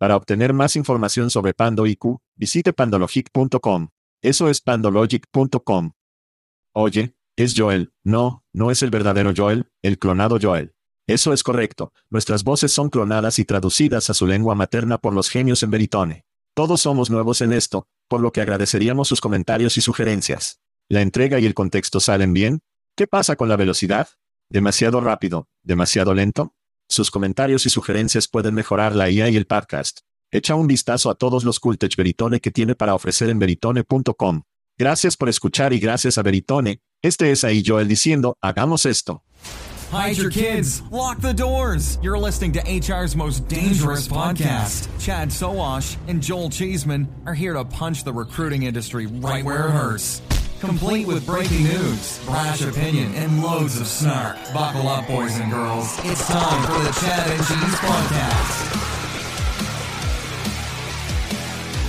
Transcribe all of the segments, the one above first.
Para obtener más información sobre Pando IQ, visite pandologic.com. Eso es pandologic.com. Oye, es Joel. No, no es el verdadero Joel, el clonado Joel. Eso es correcto, nuestras voces son clonadas y traducidas a su lengua materna por los genios en Veritone. Todos somos nuevos en esto, por lo que agradeceríamos sus comentarios y sugerencias. ¿La entrega y el contexto salen bien? ¿Qué pasa con la velocidad? ¿Demasiado rápido? ¿Demasiado lento? Sus comentarios y sugerencias pueden mejorar la IA y el podcast. Echa un vistazo a todos los Cultech Veritone que tiene para ofrecer en veritone.com. Gracias por escuchar y gracias a Veritone. Este es ahí Joel diciendo, hagamos esto. Hide your kids. Lock the doors. You're listening to HR's most dangerous podcast. Chad Soash and Joel Cheeseman are here to punch the recruiting industry right where it hurts. Complete with breaking news, brash opinion, and loads of snark. Buckle up, boys and girls. It's time for the Chad and Cheese Podcast.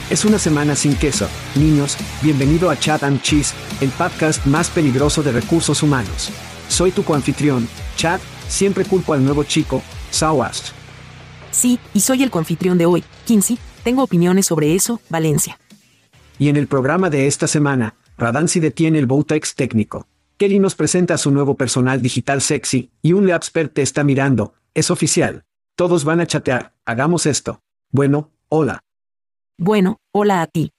Es una semana sin queso. Niños, bienvenido a Chat and Cheese, el podcast más peligroso de recursos humanos. Soy tu coanfitrión, Chad, siempre culpo al nuevo chico, Sawast. Sí, y soy el coanfitrión de hoy, Kinsey, tengo opiniones sobre eso, Valencia. Y en el programa de esta semana, Radansi detiene el Boutex técnico. Kelly nos presenta a su nuevo personal digital sexy, y un Leapspert te está mirando, es oficial. Todos van a chatear, hagamos esto. Bueno, hola. Bueno, hola a ti.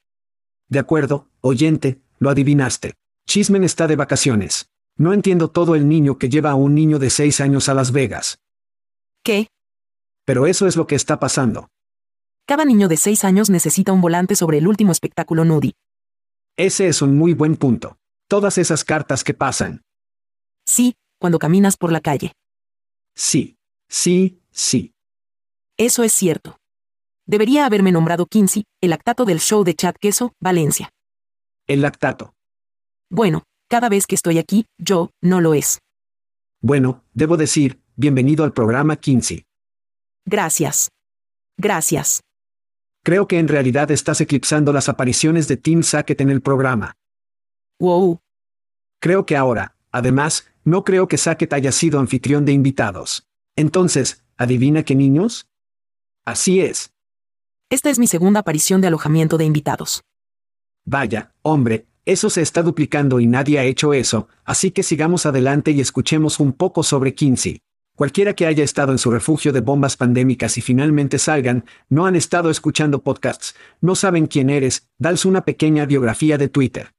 De acuerdo, oyente, lo adivinaste. Chismen está de vacaciones. No entiendo todo el niño que lleva a un niño de seis años a Las Vegas. ¿Qué? Pero eso es lo que está pasando. Cada niño de seis años necesita un volante sobre el último espectáculo Nudi. Ese es un muy buen punto. Todas esas cartas que pasan. Sí, cuando caminas por la calle. Sí, sí, sí. Eso es cierto. Debería haberme nombrado Kinsey, el lactato del show de Chad Queso, Valencia. El lactato. Bueno, cada vez que estoy aquí, yo, no lo es. Bueno, debo decir, bienvenido al programa Kinsey. Gracias. Gracias. Creo que en realidad estás eclipsando las apariciones de Tim Sackett en el programa. Wow. Creo que ahora, además, no creo que Sackett haya sido anfitrión de invitados. Entonces, ¿adivina qué niños? Así es. Esta es mi segunda aparición de alojamiento de invitados. Vaya, hombre, eso se está duplicando y nadie ha hecho eso, así que sigamos adelante y escuchemos un poco sobre Kinsey. Cualquiera que haya estado en su refugio de bombas pandémicas y finalmente salgan, no han estado escuchando podcasts, no saben quién eres, dales una pequeña biografía de Twitter.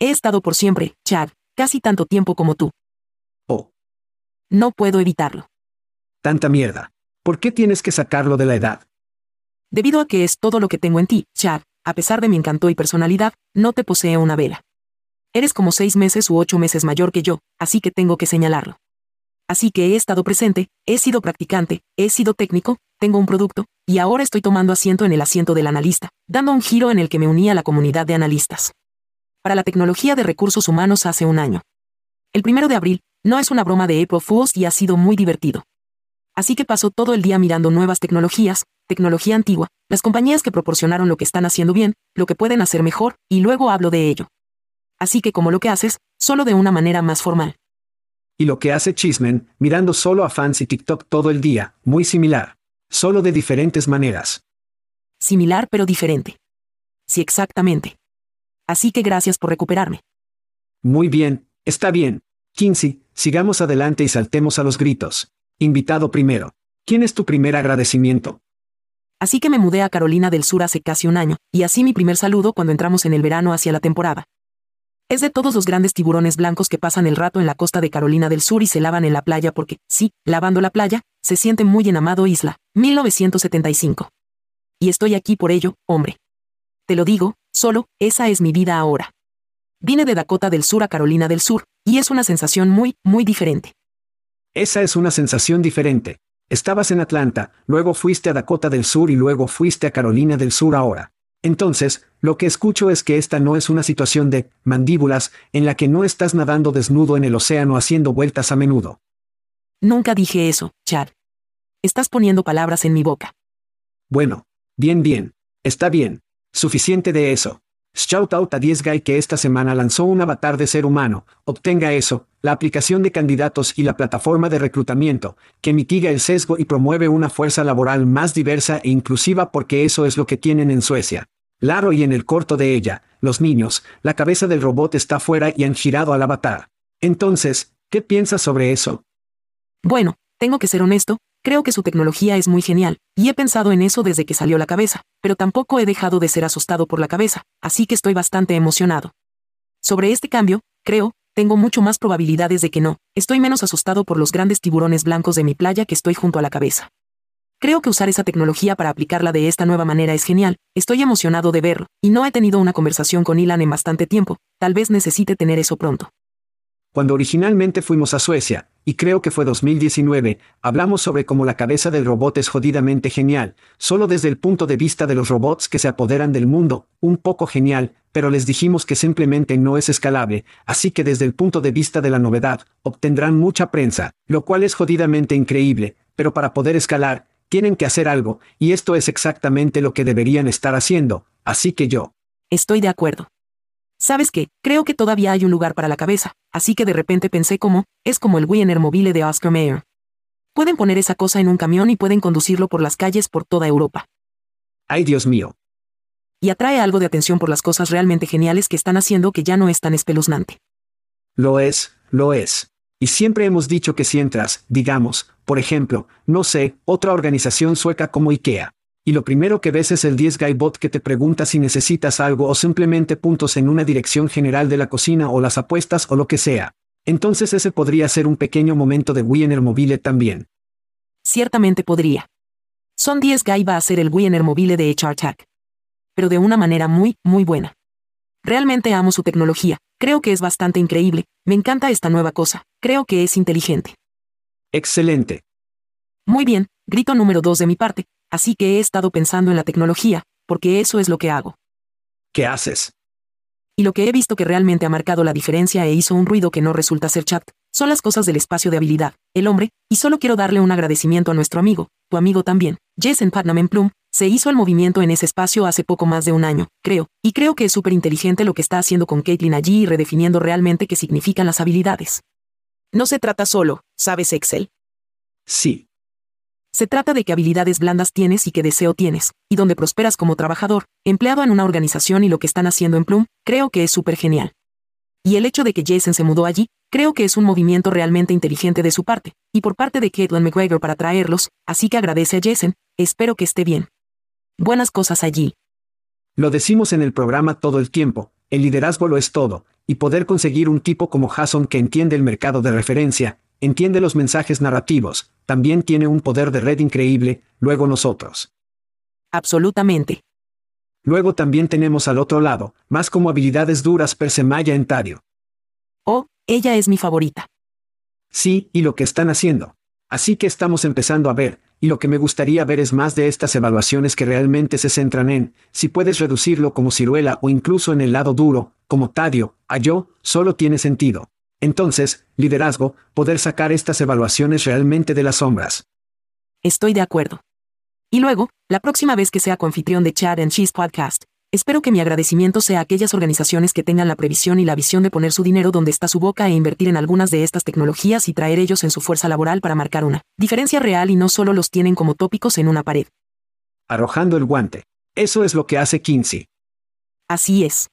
He estado por siempre, Chad, casi tanto tiempo como tú. Oh. No puedo evitarlo. Tanta mierda. ¿Por qué tienes que sacarlo de la edad? Debido a que es todo lo que tengo en ti, Chad, a pesar de mi encanto y personalidad, no te posee una vela. Eres como seis meses u ocho meses mayor que yo, así que tengo que señalarlo. Así que he estado presente, he sido practicante, he sido técnico, tengo un producto, y ahora estoy tomando asiento en el asiento del analista, dando un giro en el que me uní a la comunidad de analistas. Para la tecnología de recursos humanos hace un año. El primero de abril, no es una broma de April Fools y ha sido muy divertido. Así que paso todo el día mirando nuevas tecnologías, tecnología antigua, las compañías que proporcionaron lo que están haciendo bien, lo que pueden hacer mejor, y luego hablo de ello. Así que como lo que haces, solo de una manera más formal. Y lo que hace Chismen, mirando solo a fans y TikTok todo el día, muy similar. Solo de diferentes maneras. Similar pero diferente. Sí, exactamente. Así que gracias por recuperarme. Muy bien, está bien. Kinsey, sigamos adelante y saltemos a los gritos. Invitado primero. ¿Quién es tu primer agradecimiento? Así que me mudé a Carolina del Sur hace casi un año, y así mi primer saludo cuando entramos en el verano hacia la temporada. Es de todos los grandes tiburones blancos que pasan el rato en la costa de Carolina del Sur y se lavan en la playa porque, sí, lavando la playa, se siente muy en Amado Isla, 1975. Y estoy aquí por ello, hombre. Te lo digo, solo, esa es mi vida ahora. Vine de Dakota del Sur a Carolina del Sur, y es una sensación muy, muy diferente. Esa es una sensación diferente. Estabas en Atlanta, luego fuiste a Dakota del Sur y luego fuiste a Carolina del Sur ahora. Entonces, lo que escucho es que esta no es una situación de mandíbulas en la que no estás nadando desnudo en el océano haciendo vueltas a menudo. Nunca dije eso, Chad. Estás poniendo palabras en mi boca. Bueno, bien, bien. Está bien. Suficiente de eso. Shout out a 10 Guy que esta semana lanzó un avatar de ser humano, obtenga eso, la aplicación de candidatos y la plataforma de reclutamiento, que mitiga el sesgo y promueve una fuerza laboral más diversa e inclusiva porque eso es lo que tienen en Suecia. Claro y en el corto de ella, los niños, la cabeza del robot está fuera y han girado al avatar. Entonces, ¿qué piensas sobre eso? Bueno, tengo que ser honesto, Creo que su tecnología es muy genial, y he pensado en eso desde que salió la cabeza, pero tampoco he dejado de ser asustado por la cabeza, así que estoy bastante emocionado. Sobre este cambio, creo, tengo mucho más probabilidades de que no, estoy menos asustado por los grandes tiburones blancos de mi playa que estoy junto a la cabeza. Creo que usar esa tecnología para aplicarla de esta nueva manera es genial, estoy emocionado de verlo, y no he tenido una conversación con Ilan en bastante tiempo, tal vez necesite tener eso pronto. Cuando originalmente fuimos a Suecia, y creo que fue 2019, hablamos sobre cómo la cabeza del robot es jodidamente genial, solo desde el punto de vista de los robots que se apoderan del mundo, un poco genial, pero les dijimos que simplemente no es escalable, así que desde el punto de vista de la novedad, obtendrán mucha prensa, lo cual es jodidamente increíble, pero para poder escalar, tienen que hacer algo, y esto es exactamente lo que deberían estar haciendo, así que yo. Estoy de acuerdo. ¿Sabes qué? Creo que todavía hay un lugar para la cabeza, así que de repente pensé como, es como el Wiener Mobile de Oscar Mayer. Pueden poner esa cosa en un camión y pueden conducirlo por las calles por toda Europa. ¡Ay Dios mío! Y atrae algo de atención por las cosas realmente geniales que están haciendo que ya no es tan espeluznante. Lo es, lo es. Y siempre hemos dicho que si entras, digamos, por ejemplo, no sé, otra organización sueca como IKEA, y lo primero que ves es el 10 Guy Bot que te pregunta si necesitas algo o simplemente puntos en una dirección general de la cocina o las apuestas o lo que sea. Entonces ese podría ser un pequeño momento de Wiener Mobile también. Ciertamente podría. Son 10 Guy va a ser el Wiener Mobile de HR. Pero de una manera muy, muy buena. Realmente amo su tecnología, creo que es bastante increíble, me encanta esta nueva cosa, creo que es inteligente. Excelente. Muy bien, grito número 2 de mi parte, Así que he estado pensando en la tecnología, porque eso es lo que hago. ¿Qué haces? Y lo que he visto que realmente ha marcado la diferencia e hizo un ruido que no resulta ser chat, son las cosas del espacio de habilidad, el hombre, y solo quiero darle un agradecimiento a nuestro amigo, tu amigo también, Jason Putnam en Plum, se hizo el movimiento en ese espacio hace poco más de un año, creo, y creo que es súper inteligente lo que está haciendo con Caitlin allí y redefiniendo realmente qué significan las habilidades. No se trata solo, ¿sabes Excel? Sí. Se trata de qué habilidades blandas tienes y qué deseo tienes, y donde prosperas como trabajador, empleado en una organización y lo que están haciendo en Plum, creo que es súper genial. Y el hecho de que Jason se mudó allí, creo que es un movimiento realmente inteligente de su parte, y por parte de Caitlin McGregor para traerlos, así que agradece a Jason, espero que esté bien. Buenas cosas allí. Lo decimos en el programa todo el tiempo, el liderazgo lo es todo, y poder conseguir un tipo como Jason que entiende el mercado de referencia, entiende los mensajes narrativos, también tiene un poder de red increíble, luego nosotros. Absolutamente. Luego también tenemos al otro lado, más como habilidades duras per se Maya Entario. Oh, ella es mi favorita. Sí, y lo que están haciendo. Así que estamos empezando a ver, y lo que me gustaría ver es más de estas evaluaciones que realmente se centran en, si puedes reducirlo como ciruela o incluso en el lado duro, como Tadio, a yo, solo tiene sentido. Entonces, liderazgo, poder sacar estas evaluaciones realmente de las sombras. Estoy de acuerdo. Y luego, la próxima vez que sea coanfitrión de Chad and Cheese Podcast, espero que mi agradecimiento sea a aquellas organizaciones que tengan la previsión y la visión de poner su dinero donde está su boca e invertir en algunas de estas tecnologías y traer ellos en su fuerza laboral para marcar una diferencia real y no solo los tienen como tópicos en una pared. Arrojando el guante. Eso es lo que hace Kinsey. Así es.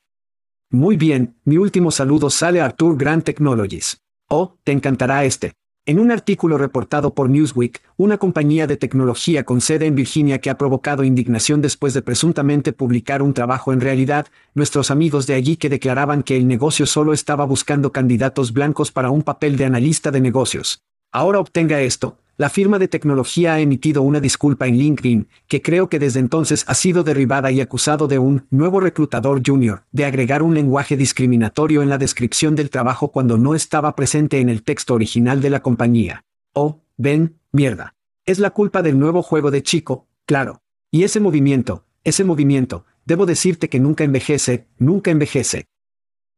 Muy bien, mi último saludo sale a Arthur Grand Technologies. Oh, te encantará este. En un artículo reportado por Newsweek, una compañía de tecnología con sede en Virginia que ha provocado indignación después de presuntamente publicar un trabajo en realidad, nuestros amigos de allí que declaraban que el negocio solo estaba buscando candidatos blancos para un papel de analista de negocios. Ahora obtenga esto, la firma de tecnología ha emitido una disculpa en LinkedIn, que creo que desde entonces ha sido derribada y acusado de un nuevo reclutador junior, de agregar un lenguaje discriminatorio en la descripción del trabajo cuando no estaba presente en el texto original de la compañía. Oh, ven, mierda. Es la culpa del nuevo juego de chico, claro. Y ese movimiento, ese movimiento, debo decirte que nunca envejece, nunca envejece.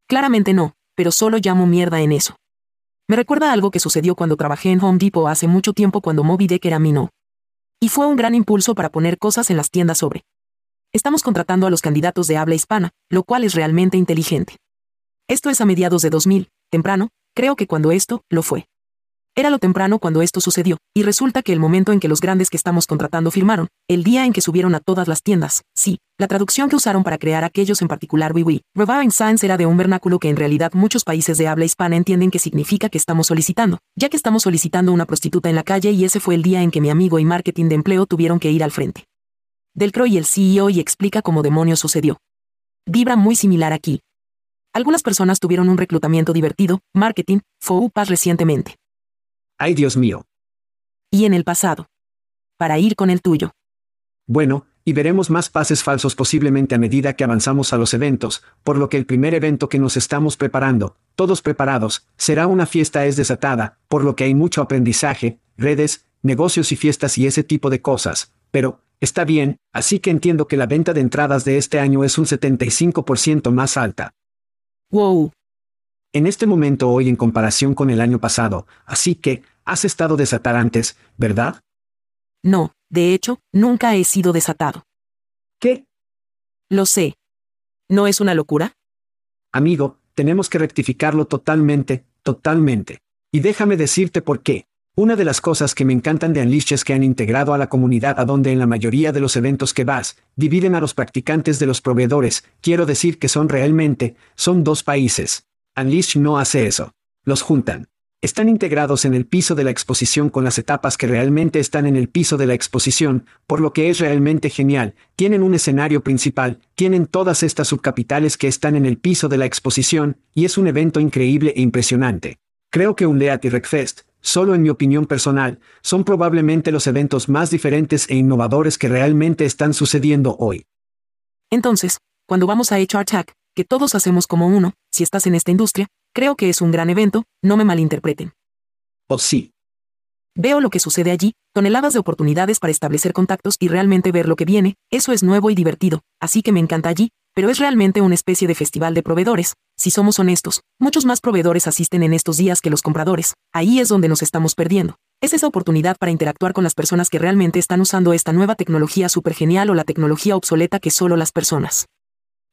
Claramente no, pero solo llamo mierda en eso. Me recuerda algo que sucedió cuando trabajé en Home Depot hace mucho tiempo cuando Moby Dick era mi no. Y fue un gran impulso para poner cosas en las tiendas sobre. Estamos contratando a los candidatos de habla hispana, lo cual es realmente inteligente. Esto es a mediados de 2000, temprano, creo que cuando esto, lo fue. Era lo temprano cuando esto sucedió, y resulta que el momento en que los grandes que estamos contratando firmaron, el día en que subieron a todas las tiendas, sí, la traducción que usaron para crear aquellos en particular oui Reviving Science era de un vernáculo que en realidad muchos países de habla hispana entienden que significa que estamos solicitando, ya que estamos solicitando una prostituta en la calle y ese fue el día en que mi amigo y marketing de empleo tuvieron que ir al frente. Del y el CEO y explica cómo demonios sucedió. Vibra muy similar aquí. Algunas personas tuvieron un reclutamiento divertido, marketing, FOUPAS recientemente. ¡Ay Dios mío! Y en el pasado. Para ir con el tuyo. Bueno, y veremos más pases falsos posiblemente a medida que avanzamos a los eventos, por lo que el primer evento que nos estamos preparando, todos preparados, será una fiesta es desatada, por lo que hay mucho aprendizaje, redes, negocios y fiestas y ese tipo de cosas, pero, está bien, así que entiendo que la venta de entradas de este año es un 75% más alta. Wow, en este momento hoy en comparación con el año pasado, así que, has estado desatar antes, ¿verdad? No, de hecho, nunca he sido desatado. ¿Qué? Lo sé. ¿No es una locura? Amigo, tenemos que rectificarlo totalmente, totalmente. Y déjame decirte por qué. Una de las cosas que me encantan de Unleash es que han integrado a la comunidad a donde en la mayoría de los eventos que vas, dividen a los practicantes de los proveedores, quiero decir que son realmente, son dos países. Unleash no hace eso. Los juntan. Están integrados en el piso de la exposición con las etapas que realmente están en el piso de la exposición, por lo que es realmente genial. Tienen un escenario principal, tienen todas estas subcapitales que están en el piso de la exposición, y es un evento increíble e impresionante. Creo que un Leat y Recfest, solo en mi opinión personal, son probablemente los eventos más diferentes e innovadores que realmente están sucediendo hoy. Entonces, cuando vamos a HR que todos hacemos como uno, si estás en esta industria, creo que es un gran evento, no me malinterpreten. Oh sí. Veo lo que sucede allí, toneladas de oportunidades para establecer contactos y realmente ver lo que viene, eso es nuevo y divertido, así que me encanta allí, pero es realmente una especie de festival de proveedores, si somos honestos, muchos más proveedores asisten en estos días que los compradores, ahí es donde nos estamos perdiendo. Es esa oportunidad para interactuar con las personas que realmente están usando esta nueva tecnología súper genial o la tecnología obsoleta que solo las personas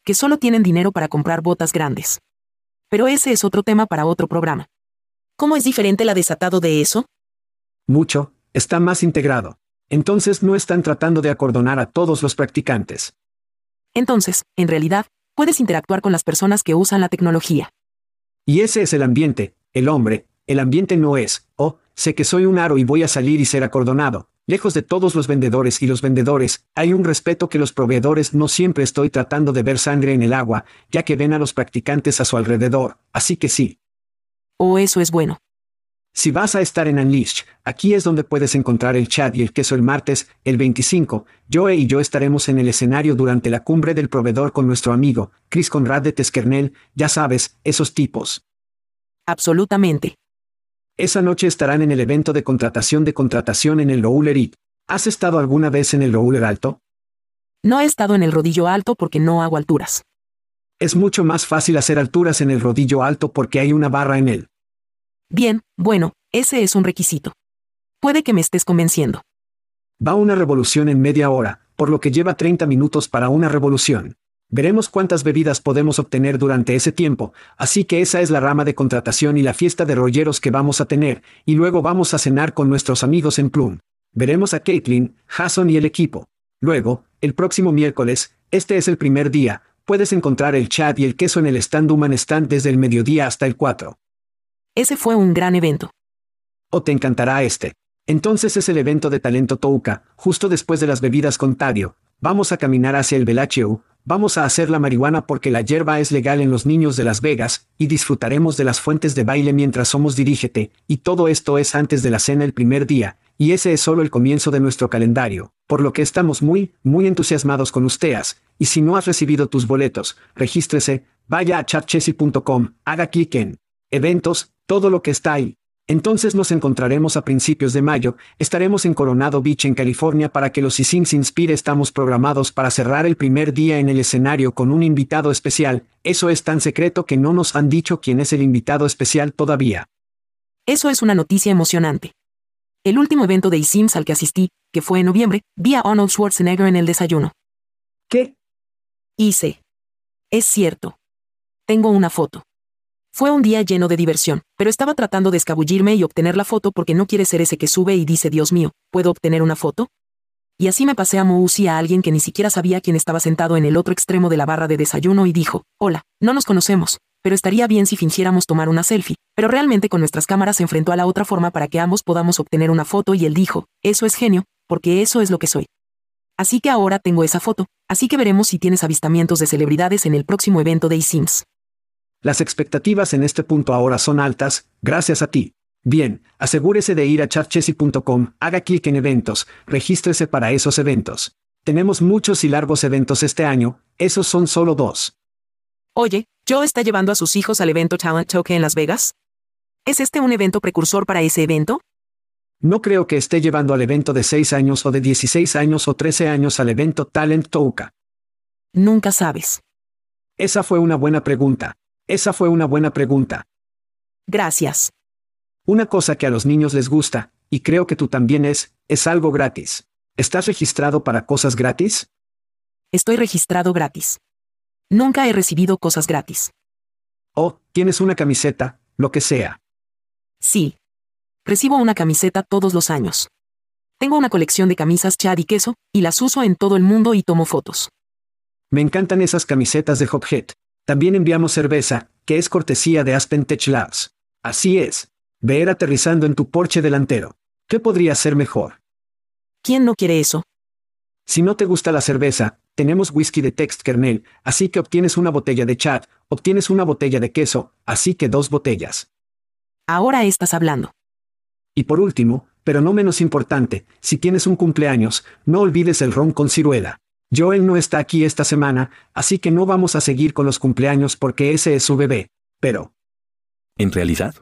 que solo tienen dinero para comprar botas grandes. Pero ese es otro tema para otro programa. ¿Cómo es diferente la desatado de eso? Mucho, está más integrado. Entonces no están tratando de acordonar a todos los practicantes. Entonces, en realidad, puedes interactuar con las personas que usan la tecnología. Y ese es el ambiente, el hombre, el ambiente no es, oh, sé que soy un aro y voy a salir y ser acordonado, Lejos de todos los vendedores y los vendedores, hay un respeto que los proveedores no siempre estoy tratando de ver sangre en el agua, ya que ven a los practicantes a su alrededor, así que sí. Oh, eso es bueno. Si vas a estar en Unleashed, aquí es donde puedes encontrar el chat y el queso el martes, el 25, Joe y yo estaremos en el escenario durante la cumbre del proveedor con nuestro amigo, Chris Conrad de Teskernel, ya sabes, esos tipos. Absolutamente. Esa noche estarán en el evento de contratación de contratación en el Roller It. ¿Has estado alguna vez en el Roller Alto? No he estado en el rodillo alto porque no hago alturas. Es mucho más fácil hacer alturas en el rodillo alto porque hay una barra en él. Bien, bueno, ese es un requisito. Puede que me estés convenciendo. Va una revolución en media hora, por lo que lleva 30 minutos para una revolución. Veremos cuántas bebidas podemos obtener durante ese tiempo, así que esa es la rama de contratación y la fiesta de rolleros que vamos a tener, y luego vamos a cenar con nuestros amigos en Plum. Veremos a Caitlin, Jason y el equipo. Luego, el próximo miércoles, este es el primer día, puedes encontrar el chat y el queso en el stand Human Stand desde el mediodía hasta el 4. Ese fue un gran evento. O te encantará este. Entonces es el evento de talento Touka, justo después de las bebidas con Tadio. Vamos a caminar hacia el Velacheu, vamos a hacer la marihuana porque la hierba es legal en los niños de Las Vegas, y disfrutaremos de las fuentes de baile mientras somos dirígete, y todo esto es antes de la cena el primer día, y ese es solo el comienzo de nuestro calendario, por lo que estamos muy, muy entusiasmados con ustedes, y si no has recibido tus boletos, regístrese, vaya a chatchessy.com, haga clic en eventos, todo lo que está ahí. Entonces nos encontraremos a principios de mayo, estaremos en Coronado Beach en California para que los Isins Inspire estamos programados para cerrar el primer día en el escenario con un invitado especial, eso es tan secreto que no nos han dicho quién es el invitado especial todavía. Eso es una noticia emocionante. El último evento de eSIMS al que asistí, que fue en noviembre, vi a Arnold Schwarzenegger en el desayuno. ¿Qué? Hice. Es cierto. Tengo una foto. Fue un día lleno de diversión, pero estaba tratando de escabullirme y obtener la foto porque no quiere ser ese que sube y dice Dios mío, ¿puedo obtener una foto? Y así me pasé a Mousi a alguien que ni siquiera sabía quién estaba sentado en el otro extremo de la barra de desayuno y dijo, hola, no nos conocemos, pero estaría bien si fingiéramos tomar una selfie, pero realmente con nuestras cámaras se enfrentó a la otra forma para que ambos podamos obtener una foto y él dijo, eso es genio, porque eso es lo que soy. Así que ahora tengo esa foto, así que veremos si tienes avistamientos de celebridades en el próximo evento de eSIMS. Las expectativas en este punto ahora son altas, gracias a ti. Bien, asegúrese de ir a chatchessy.com, haga clic en eventos, regístrese para esos eventos. Tenemos muchos y largos eventos este año, esos son solo dos. Oye, ¿Joe está llevando a sus hijos al evento Talent Toke en Las Vegas? ¿Es este un evento precursor para ese evento? No creo que esté llevando al evento de 6 años o de 16 años o 13 años al evento Talent Touka. Nunca sabes. Esa fue una buena pregunta. Esa fue una buena pregunta. Gracias. Una cosa que a los niños les gusta, y creo que tú también es, es algo gratis. ¿Estás registrado para cosas gratis? Estoy registrado gratis. Nunca he recibido cosas gratis. Oh, tienes una camiseta, lo que sea. Sí. Recibo una camiseta todos los años. Tengo una colección de camisas Chad y queso, y las uso en todo el mundo y tomo fotos. Me encantan esas camisetas de Hophead. También enviamos cerveza, que es cortesía de Aspen Tech Labs. Así es. Ver aterrizando en tu porche delantero. ¿Qué podría ser mejor? ¿Quién no quiere eso? Si no te gusta la cerveza, tenemos whisky de text kernel, así que obtienes una botella de chat, obtienes una botella de queso, así que dos botellas. Ahora estás hablando. Y por último, pero no menos importante, si tienes un cumpleaños, no olvides el ron con ciruela. Joel no está aquí esta semana, así que no vamos a seguir con los cumpleaños porque ese es su bebé. Pero... ¿En realidad?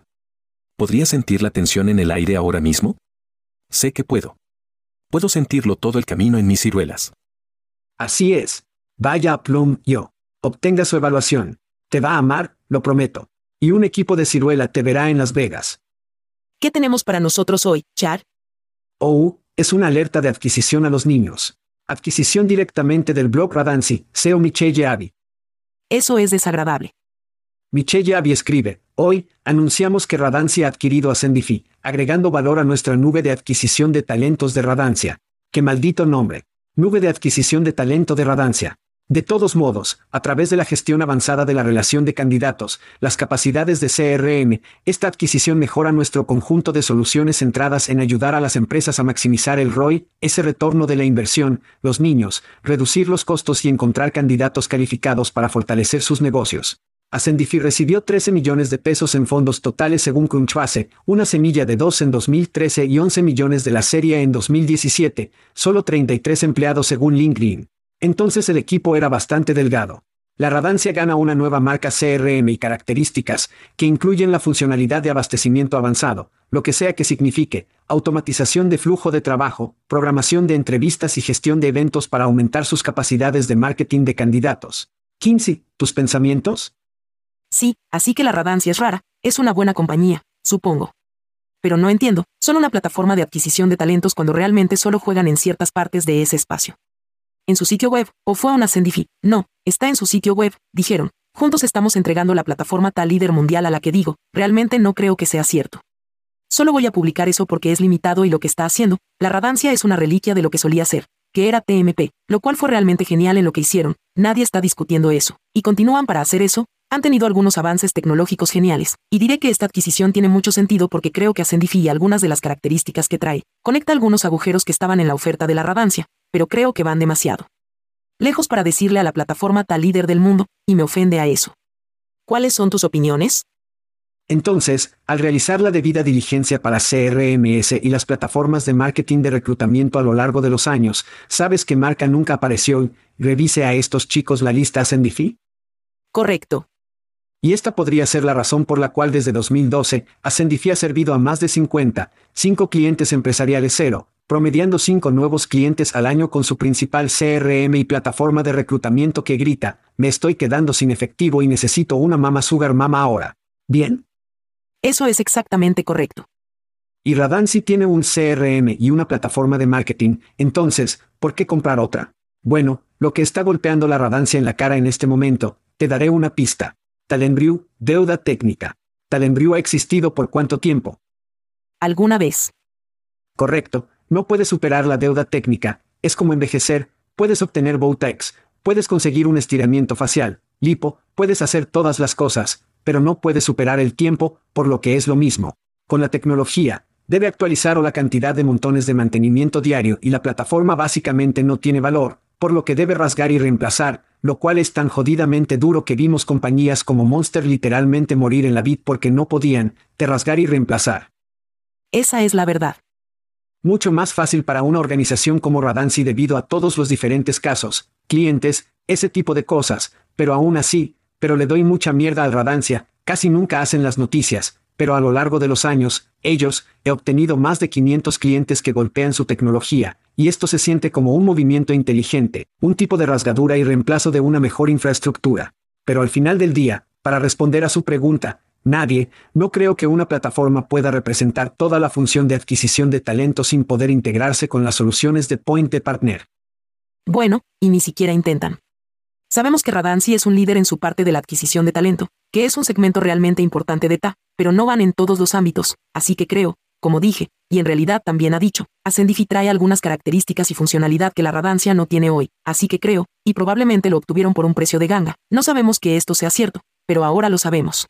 ¿Podría sentir la tensión en el aire ahora mismo? Sé que puedo. Puedo sentirlo todo el camino en mis ciruelas. Así es. Vaya a Plum yo. Obtenga su evaluación. Te va a amar, lo prometo. Y un equipo de ciruela te verá en Las Vegas. ¿Qué tenemos para nosotros hoy, Chad? Oh, es una alerta de adquisición a los niños. Adquisición directamente del blog Radancy, SEO Michelle Avi. Eso es desagradable. Michelle Avi escribe, hoy, anunciamos que Radancia ha adquirido a Sendifi, agregando valor a nuestra nube de adquisición de talentos de Radancia. ¡Qué maldito nombre! Nube de adquisición de talento de Radancia. De todos modos, a través de la gestión avanzada de la relación de candidatos, las capacidades de CRM, esta adquisición mejora nuestro conjunto de soluciones centradas en ayudar a las empresas a maximizar el ROI, ese retorno de la inversión, los niños, reducir los costos y encontrar candidatos calificados para fortalecer sus negocios. Ascendifi recibió 13 millones de pesos en fondos totales según Crunchbase, una semilla de 2 en 2013 y 11 millones de la serie en 2017, solo 33 empleados según LinkedIn. Entonces el equipo era bastante delgado. La Radancia gana una nueva marca CRM y características, que incluyen la funcionalidad de abastecimiento avanzado, lo que sea que signifique, automatización de flujo de trabajo, programación de entrevistas y gestión de eventos para aumentar sus capacidades de marketing de candidatos. Kinsey, ¿tus pensamientos? Sí, así que la Radancia es rara, es una buena compañía, supongo. Pero no entiendo, son una plataforma de adquisición de talentos cuando realmente solo juegan en ciertas partes de ese espacio en su sitio web, o fue a una Sendifi. No, está en su sitio web, dijeron. Juntos estamos entregando la plataforma tal líder mundial a la que digo, realmente no creo que sea cierto. Solo voy a publicar eso porque es limitado y lo que está haciendo, la radancia es una reliquia de lo que solía ser, que era TMP, lo cual fue realmente genial en lo que hicieron, nadie está discutiendo eso, y continúan para hacer eso, Han tenido algunos avances tecnológicos geniales, y diré que esta adquisición tiene mucho sentido porque creo que Ascendifi y algunas de las características que trae, conecta algunos agujeros que estaban en la oferta de la radancia, pero creo que van demasiado. Lejos para decirle a la plataforma tal líder del mundo, y me ofende a eso. ¿Cuáles son tus opiniones? Entonces, al realizar la debida diligencia para CRMS y las plataformas de marketing de reclutamiento a lo largo de los años, ¿sabes que marca nunca apareció revise a estos chicos la lista Ascendifi? Correcto. Y esta podría ser la razón por la cual desde 2012, Ascendifi ha servido a más de 50, 5 clientes empresariales cero, promediando 5 nuevos clientes al año con su principal CRM y plataforma de reclutamiento que grita, me estoy quedando sin efectivo y necesito una mama sugar mama ahora. ¿Bien? Eso es exactamente correcto. Y Radansi tiene un CRM y una plataforma de marketing, entonces, ¿por qué comprar otra? Bueno, lo que está golpeando la Radancia en la cara en este momento, te daré una pista. Talenbriu, deuda técnica. Talenbriu ha existido por cuánto tiempo? ¿Alguna vez? Correcto, no puedes superar la deuda técnica, es como envejecer, puedes obtener Botox, puedes conseguir un estiramiento facial, lipo, puedes hacer todas las cosas, pero no puede superar el tiempo, por lo que es lo mismo. Con la tecnología, debe actualizar o la cantidad de montones de mantenimiento diario y la plataforma básicamente no tiene valor, por lo que debe rasgar y reemplazar, lo cual es tan jodidamente duro que vimos compañías como Monster literalmente morir en la vid porque no podían, te rasgar y reemplazar. Esa es la verdad. Mucho más fácil para una organización como Radansi debido a todos los diferentes casos, clientes, ese tipo de cosas, pero aún así, pero le doy mucha mierda al Radancia, casi nunca hacen las noticias, pero a lo largo de los años, ellos, he obtenido más de 500 clientes que golpean su tecnología, y esto se siente como un movimiento inteligente, un tipo de rasgadura y reemplazo de una mejor infraestructura. Pero al final del día, para responder a su pregunta, nadie, no creo que una plataforma pueda representar toda la función de adquisición de talento sin poder integrarse con las soluciones de Point de Partner. Bueno, y ni siquiera intentan. Sabemos que Radansi es un líder en su parte de la adquisición de talento, que es un segmento realmente importante de TA, pero no van en todos los ámbitos, así que creo, como dije, y en realidad también ha dicho, Ascendifi trae algunas características y funcionalidad que la Radancia no tiene hoy, así que creo, y probablemente lo obtuvieron por un precio de ganga. No sabemos que esto sea cierto, pero ahora lo sabemos.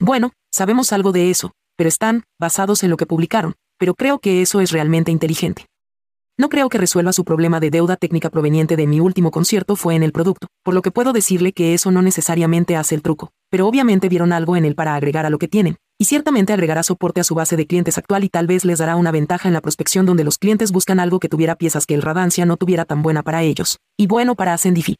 Bueno, sabemos algo de eso, pero están basados en lo que publicaron, pero creo que eso es realmente inteligente. No creo que resuelva su problema de deuda técnica proveniente de mi último concierto fue en el producto, por lo que puedo decirle que eso no necesariamente hace el truco, pero obviamente vieron algo en él para agregar a lo que tienen, y ciertamente agregará soporte a su base de clientes actual y tal vez les dará una ventaja en la prospección donde los clientes buscan algo que tuviera piezas que el Radancia no tuviera tan buena para ellos, y bueno para Ascendifi.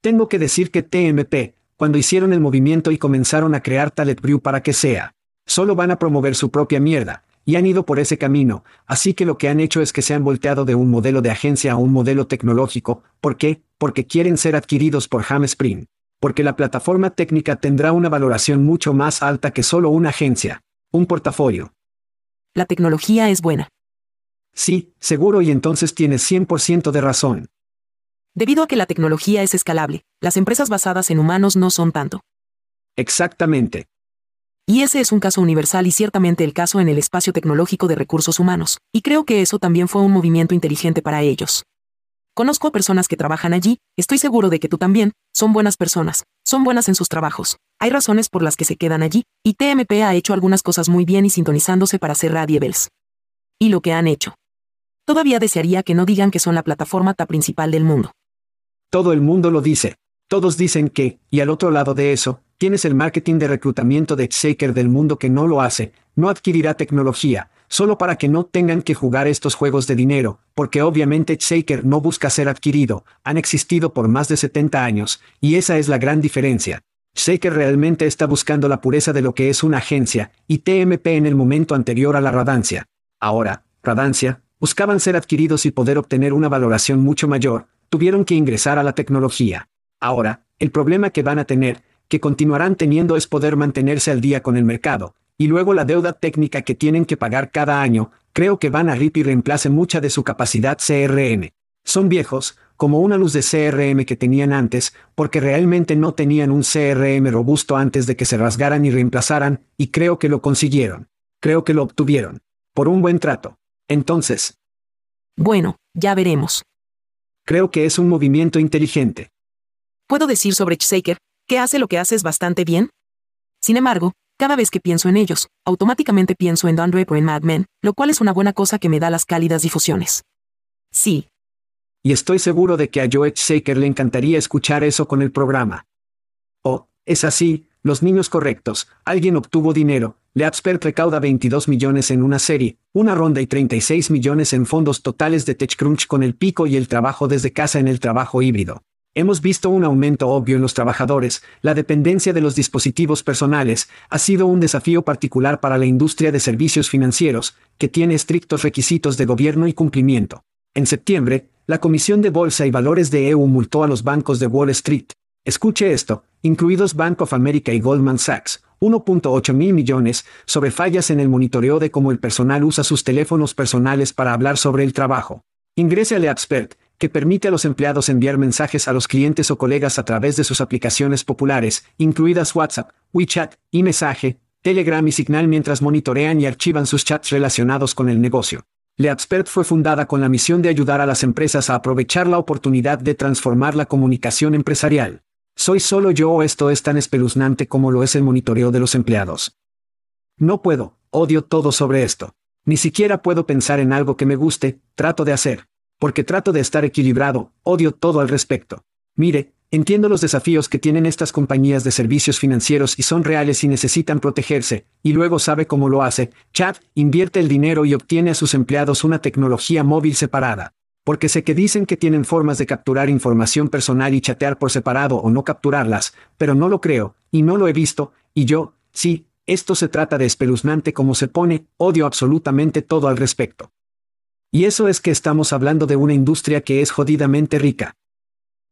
Tengo que decir que TMP, cuando hicieron el movimiento y comenzaron a crear Talent Brew para que sea, solo van a promover su propia mierda, y han ido por ese camino, así que lo que han hecho es que se han volteado de un modelo de agencia a un modelo tecnológico. ¿Por qué? Porque quieren ser adquiridos por Hamspring. Porque la plataforma técnica tendrá una valoración mucho más alta que solo una agencia, un portafolio. La tecnología es buena. Sí, seguro y entonces tienes 100% de razón. Debido a que la tecnología es escalable, las empresas basadas en humanos no son tanto. Exactamente. Y ese es un caso universal y ciertamente el caso en el espacio tecnológico de recursos humanos, y creo que eso también fue un movimiento inteligente para ellos. Conozco a personas que trabajan allí, estoy seguro de que tú también, son buenas personas, son buenas en sus trabajos, hay razones por las que se quedan allí, y TMP ha hecho algunas cosas muy bien y sintonizándose para ser Radiebels. Y lo que han hecho. Todavía desearía que no digan que son la plataforma ta principal del mundo. Todo el mundo lo dice. Todos dicen que, y al otro lado de eso, tienes el marketing de reclutamiento de Shaker del mundo que no lo hace, no adquirirá tecnología, solo para que no tengan que jugar estos juegos de dinero, porque obviamente Shaker no busca ser adquirido, han existido por más de 70 años, y esa es la gran diferencia. Shaker realmente está buscando la pureza de lo que es una agencia, y TMP en el momento anterior a la radancia. Ahora, radancia, buscaban ser adquiridos y poder obtener una valoración mucho mayor, tuvieron que ingresar a la tecnología. Ahora, el problema que van a tener, que continuarán teniendo es poder mantenerse al día con el mercado, y luego la deuda técnica que tienen que pagar cada año, creo que van a RIP y reemplace mucha de su capacidad CRM. Son viejos, como una luz de CRM que tenían antes, porque realmente no tenían un CRM robusto antes de que se rasgaran y reemplazaran, y creo que lo consiguieron. Creo que lo obtuvieron. Por un buen trato. Entonces. Bueno, ya veremos. Creo que es un movimiento inteligente. Puedo decir sobre Shaker, que hace lo que haces bastante bien. Sin embargo, cada vez que pienso en ellos, automáticamente pienso en Don Draper en Mad Men, lo cual es una buena cosa que me da las cálidas difusiones. Sí, Y estoy seguro de que a Joe Shaker le encantaría escuchar eso con el programa. Oh, es así, los niños correctos, alguien obtuvo dinero, Leapspert recauda 22 millones en una serie, una ronda y 36 millones en fondos totales de TechCrunch con el pico y el trabajo desde casa en el trabajo híbrido. Hemos visto un aumento obvio en los trabajadores, la dependencia de los dispositivos personales ha sido un desafío particular para la industria de servicios financieros, que tiene estrictos requisitos de gobierno y cumplimiento. En septiembre, la Comisión de Bolsa y Valores de EU multó a los bancos de Wall Street. Escuche esto, incluidos Bank of America y Goldman Sachs, 1.8 mil millones, sobre fallas en el monitoreo de cómo el personal usa sus teléfonos personales para hablar sobre el trabajo. Ingrese a Leapspert, que permite a los empleados enviar mensajes a los clientes o colegas a través de sus aplicaciones populares, incluidas WhatsApp, WeChat, y Mensaje, Telegram y Signal mientras monitorean y archivan sus chats relacionados con el negocio. Leapspert fue fundada con la misión de ayudar a las empresas a aprovechar la oportunidad de transformar la comunicación empresarial. ¿Soy solo yo o esto es tan espeluznante como lo es el monitoreo de los empleados? No puedo, odio todo sobre esto. Ni siquiera puedo pensar en algo que me guste, trato de hacer. Porque trato de estar equilibrado, odio todo al respecto. Mire, entiendo los desafíos que tienen estas compañías de servicios financieros y son reales y necesitan protegerse, y luego sabe cómo lo hace, Chad, invierte el dinero y obtiene a sus empleados una tecnología móvil separada. Porque sé que dicen que tienen formas de capturar información personal y chatear por separado o no capturarlas, pero no lo creo, y no lo he visto, y yo, sí, esto se trata de espeluznante como se pone, odio absolutamente todo al respecto. Y eso es que estamos hablando de una industria que es jodidamente rica.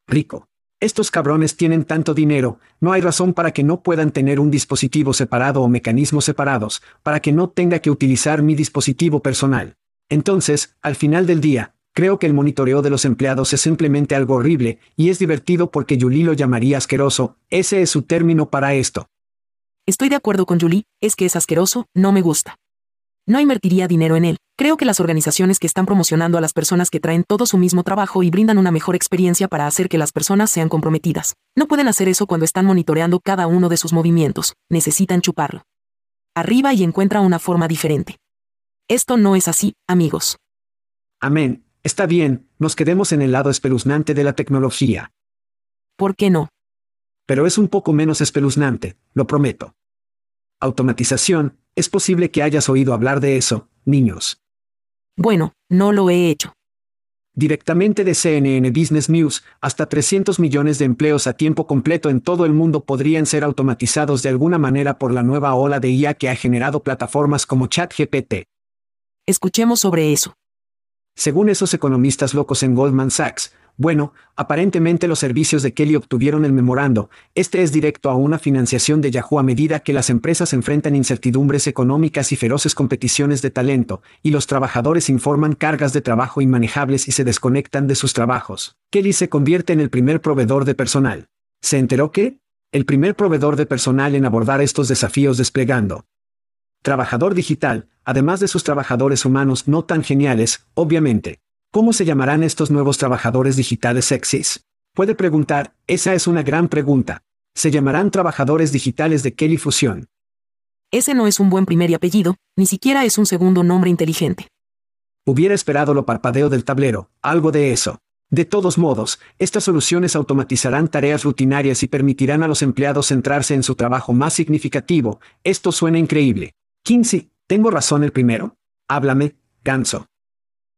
Rico. Estos cabrones tienen tanto dinero, no hay razón para que no puedan tener un dispositivo separado o mecanismos separados, para que no tenga que utilizar mi dispositivo personal. Entonces, al final del día, creo que el monitoreo de los empleados es simplemente algo horrible, y es divertido porque Julie lo llamaría asqueroso, ese es su término para esto. Estoy de acuerdo con Julie, es que es asqueroso, no me gusta. No invertiría dinero en él. Creo que las organizaciones que están promocionando a las personas que traen todo su mismo trabajo y brindan una mejor experiencia para hacer que las personas sean comprometidas, no pueden hacer eso cuando están monitoreando cada uno de sus movimientos, necesitan chuparlo. Arriba y encuentra una forma diferente. Esto no es así, amigos. Amén, está bien, nos quedemos en el lado espeluznante de la tecnología. ¿Por qué no? Pero es un poco menos espeluznante, lo prometo. Automatización, es posible que hayas oído hablar de eso, niños. Bueno, no lo he hecho. Directamente de CNN Business News, hasta 300 millones de empleos a tiempo completo en todo el mundo podrían ser automatizados de alguna manera por la nueva ola de IA que ha generado plataformas como ChatGPT. Escuchemos sobre eso. Según esos economistas locos en Goldman Sachs, bueno, aparentemente los servicios de Kelly obtuvieron el memorando, este es directo a una financiación de Yahoo a medida que las empresas enfrentan incertidumbres económicas y feroces competiciones de talento, y los trabajadores informan cargas de trabajo inmanejables y se desconectan de sus trabajos. Kelly se convierte en el primer proveedor de personal. ¿Se enteró que? El primer proveedor de personal en abordar estos desafíos desplegando. Trabajador digital, además de sus trabajadores humanos no tan geniales, obviamente. ¿Cómo se llamarán estos nuevos trabajadores digitales sexys? Puede preguntar, esa es una gran pregunta. Se llamarán trabajadores digitales de Kelly Fusion. Ese no es un buen primer y apellido, ni siquiera es un segundo nombre inteligente. Hubiera esperado lo parpadeo del tablero, algo de eso. De todos modos, estas soluciones automatizarán tareas rutinarias y permitirán a los empleados centrarse en su trabajo más significativo. Esto suena increíble. Kinsey, ¿tengo razón el primero? Háblame, ganso.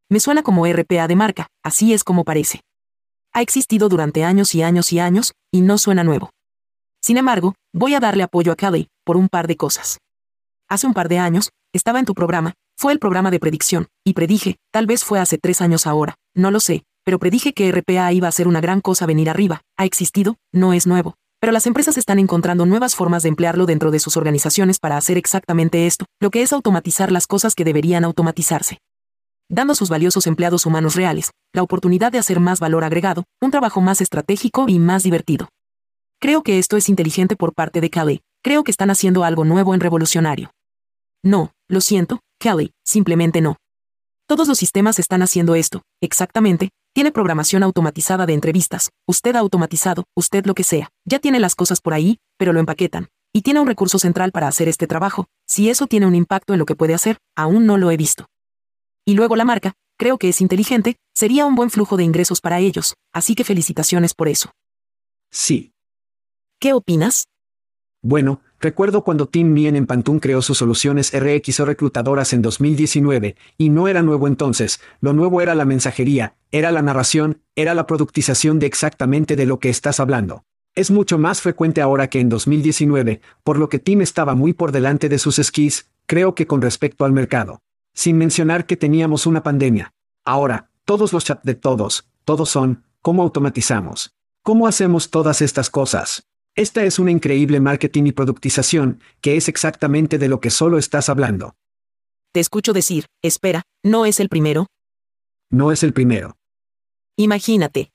Me suena como RPA de marca, así es como parece. Ha existido durante años y años y años, y no suena nuevo. Sin embargo, voy a darle apoyo a Kelly, por un par de cosas. Hace un par de años, estaba en tu programa, fue el programa de predicción, y predije, tal vez fue hace tres años ahora, no lo sé, pero predije que RPA iba a ser una gran cosa venir arriba, ha existido, no es nuevo, pero las empresas están encontrando nuevas formas de emplearlo dentro de sus organizaciones para hacer exactamente esto, lo que es automatizar las cosas que deberían automatizarse dando a sus valiosos empleados humanos reales la oportunidad de hacer más valor agregado, un trabajo más estratégico y más divertido. Creo que esto es inteligente por parte de Kelly, creo que están haciendo algo nuevo en revolucionario. No, lo siento, Kelly, simplemente no. Todos los sistemas están haciendo esto, exactamente, tiene programación automatizada de entrevistas, usted automatizado, usted lo que sea, ya tiene las cosas por ahí, pero lo empaquetan. Y tiene un recurso central para hacer este trabajo, si eso tiene un impacto en lo que puede hacer, aún no lo he visto. Y luego la marca, creo que es inteligente, sería un buen flujo de ingresos para ellos, así que felicitaciones por eso. Sí. ¿Qué opinas? Bueno, recuerdo cuando Tim Mien en Pantun creó sus soluciones RX o reclutadoras en 2019, y no era nuevo entonces, lo nuevo era la mensajería, era la narración, era la productización de exactamente de lo que estás hablando. Es mucho más frecuente ahora que en 2019, por lo que Tim estaba muy por delante de sus skis, creo que con respecto al mercado. Sin mencionar que teníamos una pandemia. Ahora, todos los chats de todos, todos son, ¿cómo automatizamos? ¿Cómo hacemos todas estas cosas? Esta es una increíble marketing y productización, que es exactamente de lo que solo estás hablando. Te escucho decir, espera, ¿no es el primero? No es el primero. Imagínate.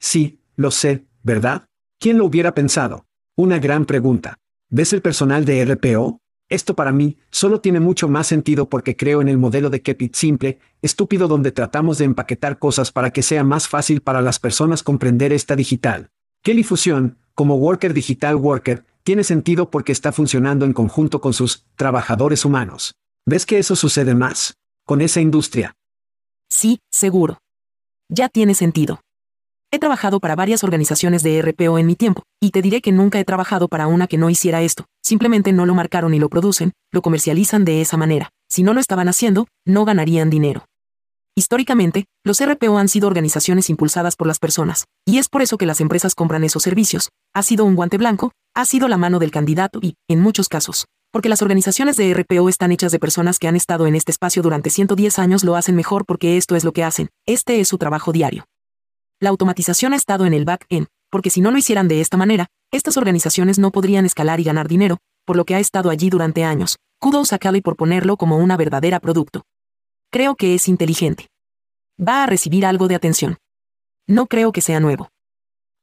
Sí, lo sé, ¿verdad? ¿Quién lo hubiera pensado? Una gran pregunta. ¿Ves el personal de RPO? Esto para mí solo tiene mucho más sentido porque creo en el modelo de Keep It simple, estúpido donde tratamos de empaquetar cosas para que sea más fácil para las personas comprender esta digital. Kelly Fusion, como Worker Digital Worker, tiene sentido porque está funcionando en conjunto con sus trabajadores humanos. ¿Ves que eso sucede más? Con esa industria. Sí, seguro. Ya tiene sentido. He trabajado para varias organizaciones de RPO en mi tiempo, y te diré que nunca he trabajado para una que no hiciera esto, simplemente no lo marcaron y lo producen, lo comercializan de esa manera. Si no lo estaban haciendo, no ganarían dinero. Históricamente, los RPO han sido organizaciones impulsadas por las personas, y es por eso que las empresas compran esos servicios. Ha sido un guante blanco, ha sido la mano del candidato y, en muchos casos, porque las organizaciones de RPO están hechas de personas que han estado en este espacio durante 110 años lo hacen mejor porque esto es lo que hacen, este es su trabajo diario. La automatización ha estado en el back-end, porque si no lo hicieran de esta manera, estas organizaciones no podrían escalar y ganar dinero, por lo que ha estado allí durante años. Kudos a Kelly por ponerlo como una verdadera producto. Creo que es inteligente. Va a recibir algo de atención. No creo que sea nuevo.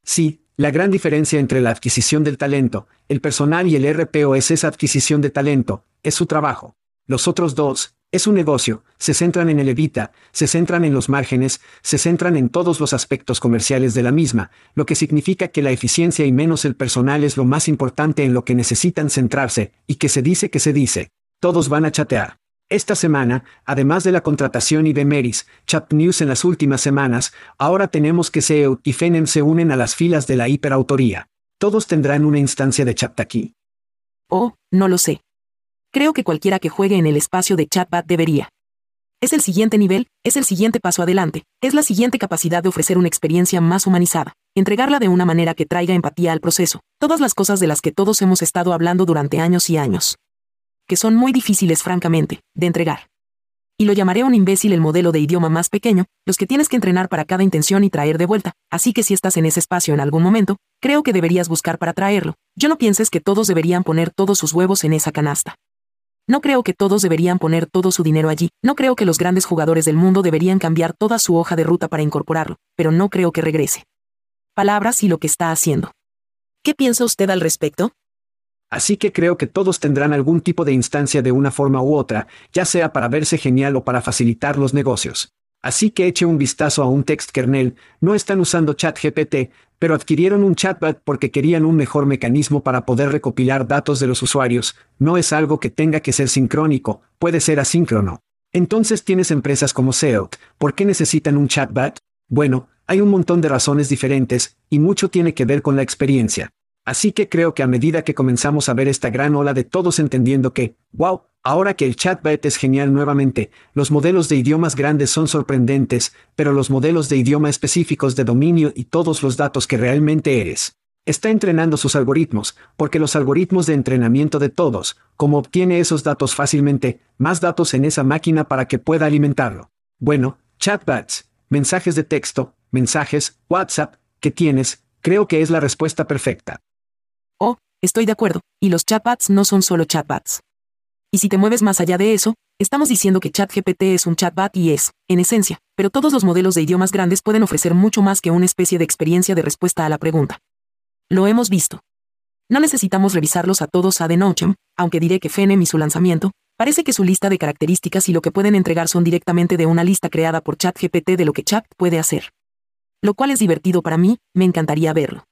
Sí, la gran diferencia entre la adquisición del talento, el personal y el RPO es esa adquisición de talento, es su trabajo. Los otros dos, es un negocio, se centran en el evita, se centran en los márgenes, se centran en todos los aspectos comerciales de la misma, lo que significa que la eficiencia y menos el personal es lo más importante en lo que necesitan centrarse, y que se dice que se dice. Todos van a chatear. Esta semana, además de la contratación y de Meris, Chat News en las últimas semanas, ahora tenemos que SEO y FENEM se unen a las filas de la hiperautoría. Todos tendrán una instancia de chat aquí. Oh, no lo sé. Creo que cualquiera que juegue en el espacio de chatbot debería. Es el siguiente nivel, es el siguiente paso adelante, es la siguiente capacidad de ofrecer una experiencia más humanizada, entregarla de una manera que traiga empatía al proceso, todas las cosas de las que todos hemos estado hablando durante años y años. Que son muy difíciles, francamente, de entregar. Y lo llamaré un imbécil el modelo de idioma más pequeño, los que tienes que entrenar para cada intención y traer de vuelta, así que si estás en ese espacio en algún momento, creo que deberías buscar para traerlo. Yo no pienses que todos deberían poner todos sus huevos en esa canasta. No creo que todos deberían poner todo su dinero allí, no creo que los grandes jugadores del mundo deberían cambiar toda su hoja de ruta para incorporarlo, pero no creo que regrese. Palabras y lo que está haciendo. ¿Qué piensa usted al respecto? Así que creo que todos tendrán algún tipo de instancia de una forma u otra, ya sea para verse genial o para facilitar los negocios. Así que eche un vistazo a un text kernel, no están usando ChatGPT, pero adquirieron un chatbot porque querían un mejor mecanismo para poder recopilar datos de los usuarios, no es algo que tenga que ser sincrónico, puede ser asíncrono. Entonces tienes empresas como SEO, ¿por qué necesitan un chatbot? Bueno, hay un montón de razones diferentes, y mucho tiene que ver con la experiencia. Así que creo que a medida que comenzamos a ver esta gran ola de todos entendiendo que, wow, ahora que el chatbot es genial nuevamente, los modelos de idiomas grandes son sorprendentes, pero los modelos de idioma específicos de dominio y todos los datos que realmente eres. Está entrenando sus algoritmos, porque los algoritmos de entrenamiento de todos, como obtiene esos datos fácilmente, más datos en esa máquina para que pueda alimentarlo. Bueno, chatbots, mensajes de texto, mensajes, WhatsApp, que tienes, creo que es la respuesta perfecta. Estoy de acuerdo, y los chatbots no son solo chatbots. Y si te mueves más allá de eso, estamos diciendo que ChatGPT es un chatbot y es, en esencia, pero todos los modelos de idiomas grandes pueden ofrecer mucho más que una especie de experiencia de respuesta a la pregunta. Lo hemos visto. No necesitamos revisarlos a todos a de noche, aunque diré que Fenem y su lanzamiento, Parece que su lista de características y lo que pueden entregar son directamente de una lista creada por ChatGPT de lo que Chat puede hacer. Lo cual es divertido para mí, me encantaría verlo.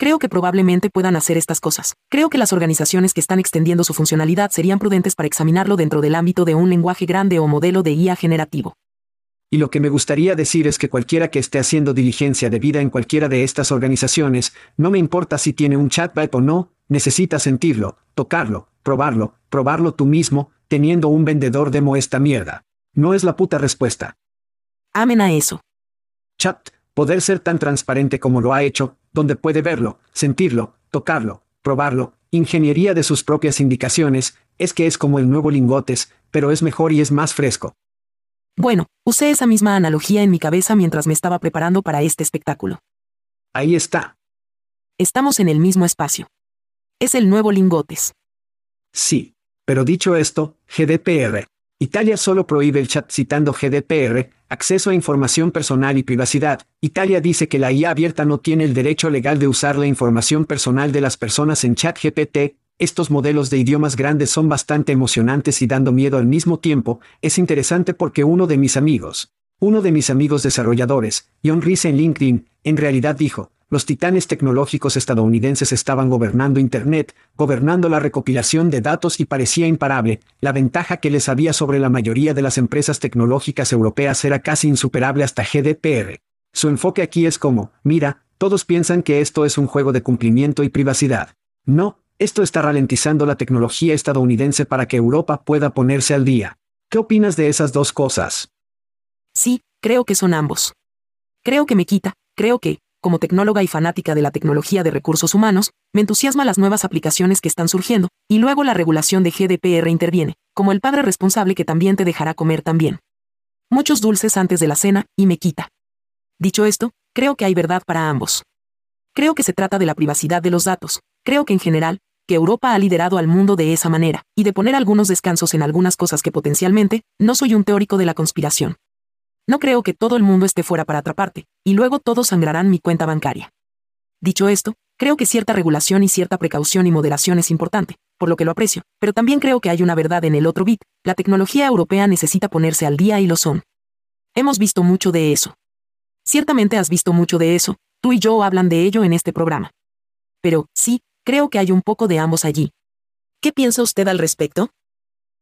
Creo que probablemente puedan hacer estas cosas. Creo que las organizaciones que están extendiendo su funcionalidad serían prudentes para examinarlo dentro del ámbito de un lenguaje grande o modelo de IA generativo. Y lo que me gustaría decir es que cualquiera que esté haciendo diligencia de vida en cualquiera de estas organizaciones, no me importa si tiene un chatbot o no, necesita sentirlo, tocarlo, probarlo, probarlo tú mismo, teniendo un vendedor demo esta mierda. No es la puta respuesta. Amen a eso. Chat, poder ser tan transparente como lo ha hecho, donde puede verlo, sentirlo, tocarlo, probarlo, ingeniería de sus propias indicaciones, es que es como el nuevo lingotes, pero es mejor y es más fresco. Bueno, usé esa misma analogía en mi cabeza mientras me estaba preparando para este espectáculo. Ahí está. Estamos en el mismo espacio. Es el nuevo lingotes. Sí. Pero dicho esto, GDPR. Italia solo prohíbe el chat citando GDPR, acceso a información personal y privacidad. Italia dice que la IA abierta no tiene el derecho legal de usar la información personal de las personas en chat GPT. Estos modelos de idiomas grandes son bastante emocionantes y dando miedo al mismo tiempo. Es interesante porque uno de mis amigos, uno de mis amigos desarrolladores, John Reese en LinkedIn, en realidad dijo, los titanes tecnológicos estadounidenses estaban gobernando Internet, gobernando la recopilación de datos y parecía imparable, la ventaja que les había sobre la mayoría de las empresas tecnológicas europeas era casi insuperable hasta GDPR. Su enfoque aquí es como, mira, todos piensan que esto es un juego de cumplimiento y privacidad. No, esto está ralentizando la tecnología estadounidense para que Europa pueda ponerse al día. ¿Qué opinas de esas dos cosas? Sí, creo que son ambos. Creo que me quita, creo que, como tecnóloga y fanática de la tecnología de recursos humanos, me entusiasma las nuevas aplicaciones que están surgiendo, y luego la regulación de GDPR interviene, como el padre responsable que también te dejará comer también. Muchos dulces antes de la cena, y me quita. Dicho esto, creo que hay verdad para ambos. Creo que se trata de la privacidad de los datos, creo que en general, que Europa ha liderado al mundo de esa manera, y de poner algunos descansos en algunas cosas que potencialmente, no soy un teórico de la conspiración, no creo que todo el mundo esté fuera para atraparte, y luego todos sangrarán mi cuenta bancaria. Dicho esto, creo que cierta regulación y cierta precaución y moderación es importante, por lo que lo aprecio, pero también creo que hay una verdad en el otro bit, la tecnología europea necesita ponerse al día y lo son. Hemos visto mucho de eso. Ciertamente has visto mucho de eso, tú y yo hablan de ello en este programa. Pero, sí, creo que hay un poco de ambos allí. ¿Qué piensa usted al respecto?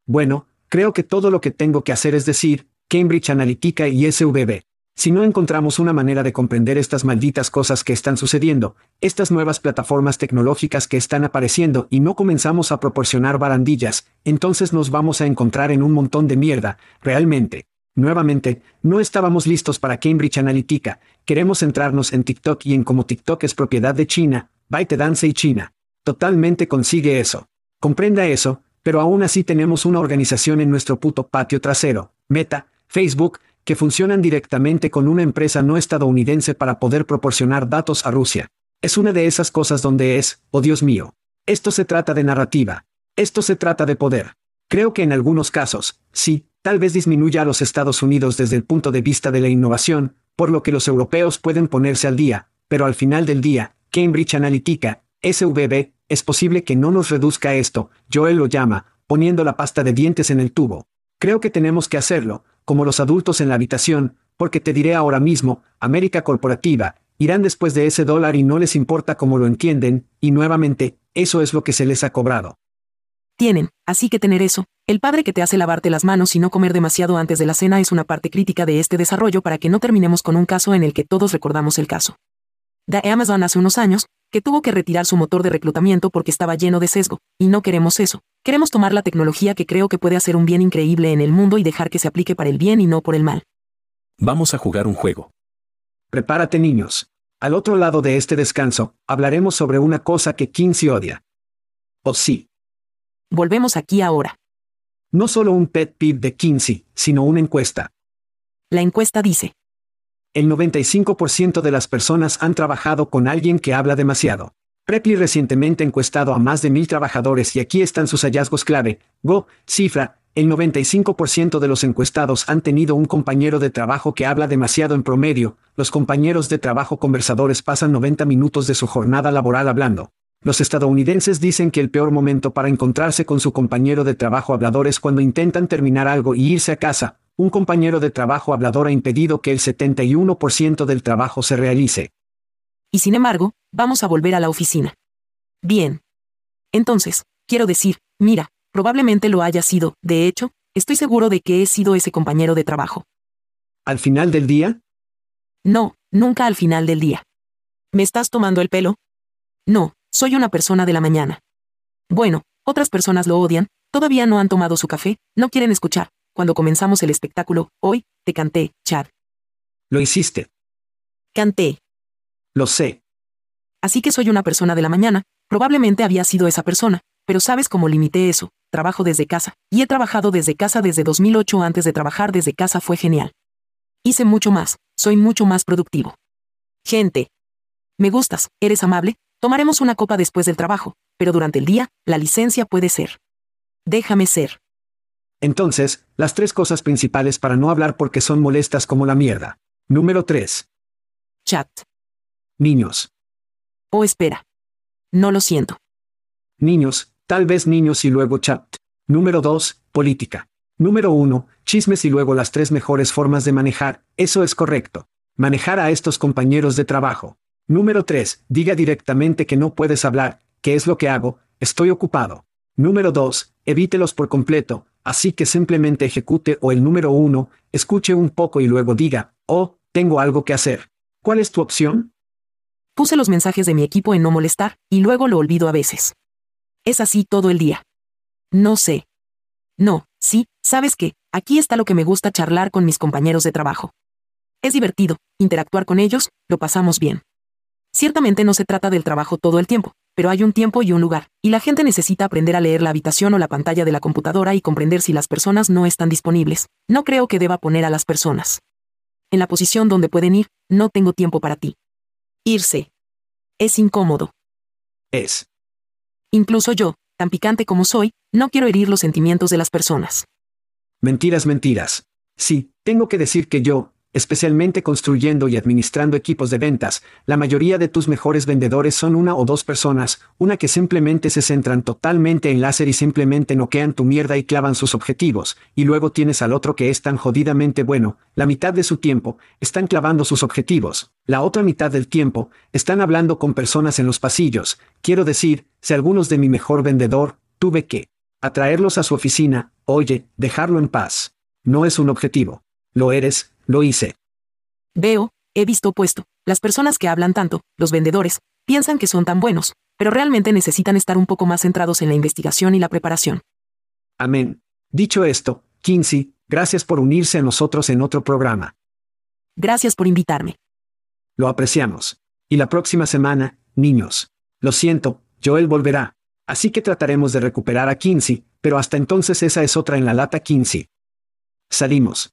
Bueno, creo que todo lo que tengo que hacer es decir, Cambridge Analytica y SVB. Si no encontramos una manera de comprender estas malditas cosas que están sucediendo, estas nuevas plataformas tecnológicas que están apareciendo y no comenzamos a proporcionar barandillas, entonces nos vamos a encontrar en un montón de mierda, realmente. Nuevamente, no estábamos listos para Cambridge Analytica, queremos centrarnos en TikTok y en cómo TikTok es propiedad de China, ByteDance y China. Totalmente consigue eso. Comprenda eso, pero aún así tenemos una organización en nuestro puto patio trasero, Meta, Facebook, que funcionan directamente con una empresa no estadounidense para poder proporcionar datos a Rusia. Es una de esas cosas donde es, oh Dios mío. Esto se trata de narrativa. Esto se trata de poder. Creo que en algunos casos, sí, tal vez disminuya a los Estados Unidos desde el punto de vista de la innovación, por lo que los europeos pueden ponerse al día, pero al final del día, Cambridge Analytica, SVB, es posible que no nos reduzca esto, Joel lo llama, poniendo la pasta de dientes en el tubo. Creo que tenemos que hacerlo, como los adultos en la habitación, porque te diré ahora mismo, América Corporativa, irán después de ese dólar y no les importa cómo lo entienden, y nuevamente, eso es lo que se les ha cobrado. Tienen, así que tener eso, el padre que te hace lavarte las manos y no comer demasiado antes de la cena es una parte crítica de este desarrollo para que no terminemos con un caso en el que todos recordamos el caso. De Amazon hace unos años, que tuvo que retirar su motor de reclutamiento porque estaba lleno de sesgo, y no queremos eso. Queremos tomar la tecnología que creo que puede hacer un bien increíble en el mundo y dejar que se aplique para el bien y no por el mal. Vamos a jugar un juego. Prepárate niños. Al otro lado de este descanso, hablaremos sobre una cosa que Kinsey odia. ¿O sí? Volvemos aquí ahora. No solo un pet peeve de Kinsey, sino una encuesta. La encuesta dice. El 95% de las personas han trabajado con alguien que habla demasiado. Preply recientemente encuestado a más de mil trabajadores y aquí están sus hallazgos clave. Go, cifra, el 95% de los encuestados han tenido un compañero de trabajo que habla demasiado en promedio. Los compañeros de trabajo conversadores pasan 90 minutos de su jornada laboral hablando. Los estadounidenses dicen que el peor momento para encontrarse con su compañero de trabajo hablador es cuando intentan terminar algo y irse a casa. Un compañero de trabajo hablador ha impedido que el 71% del trabajo se realice. Y sin embargo, vamos a volver a la oficina. Bien. Entonces, quiero decir, mira, probablemente lo haya sido, de hecho, estoy seguro de que he sido ese compañero de trabajo. ¿Al final del día? No, nunca al final del día. ¿Me estás tomando el pelo? No, soy una persona de la mañana. Bueno, otras personas lo odian, todavía no han tomado su café, no quieren escuchar. Cuando comenzamos el espectáculo, hoy, te canté, Chad. Lo hiciste. Canté. Lo sé. Así que soy una persona de la mañana, probablemente había sido esa persona, pero sabes cómo limité eso, trabajo desde casa, y he trabajado desde casa desde 2008 antes de trabajar desde casa fue genial. Hice mucho más, soy mucho más productivo. Gente. Me gustas, eres amable, tomaremos una copa después del trabajo, pero durante el día, la licencia puede ser. Déjame ser. Entonces, las tres cosas principales para no hablar porque son molestas como la mierda. Número 3. Chat. Niños. Oh, espera. No lo siento. Niños, tal vez niños y luego chat. Número 2. Política. Número 1. Chismes y luego las tres mejores formas de manejar, eso es correcto. Manejar a estos compañeros de trabajo. Número 3. Diga directamente que no puedes hablar, ¿qué es lo que hago? Estoy ocupado. Número 2. Evítelos por completo, así que simplemente ejecute o el número 1, escuche un poco y luego diga, oh, tengo algo que hacer. ¿Cuál es tu opción? Puse los mensajes de mi equipo en no molestar, y luego lo olvido a veces. Es así todo el día. No sé. No, sí, sabes qué, aquí está lo que me gusta charlar con mis compañeros de trabajo. Es divertido, interactuar con ellos, lo pasamos bien. Ciertamente no se trata del trabajo todo el tiempo, pero hay un tiempo y un lugar, y la gente necesita aprender a leer la habitación o la pantalla de la computadora y comprender si las personas no están disponibles. No creo que deba poner a las personas en la posición donde pueden ir, no tengo tiempo para ti. Irse. Es incómodo. Es. Incluso yo, tan picante como soy, no quiero herir los sentimientos de las personas. Mentiras, mentiras. Sí, tengo que decir que yo, especialmente construyendo y administrando equipos de ventas, la mayoría de tus mejores vendedores son una o dos personas, una que simplemente se centran totalmente en láser y simplemente noquean tu mierda y clavan sus objetivos, y luego tienes al otro que es tan jodidamente bueno, la mitad de su tiempo, están clavando sus objetivos, la otra mitad del tiempo, están hablando con personas en los pasillos, quiero decir, si algunos de mi mejor vendedor, tuve que atraerlos a su oficina, oye, dejarlo en paz. No es un objetivo. Lo eres, lo hice. Veo, he visto puesto, las personas que hablan tanto, los vendedores, piensan que son tan buenos, pero realmente necesitan estar un poco más centrados en la investigación y la preparación. Amén. Dicho esto, Kinsey, gracias por unirse a nosotros en otro programa. Gracias por invitarme. Lo apreciamos. Y la próxima semana, niños. Lo siento, Joel volverá. Así que trataremos de recuperar a Kinsey, pero hasta entonces esa es otra en la lata Kinsey. Salimos.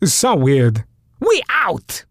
It's so weird. We out!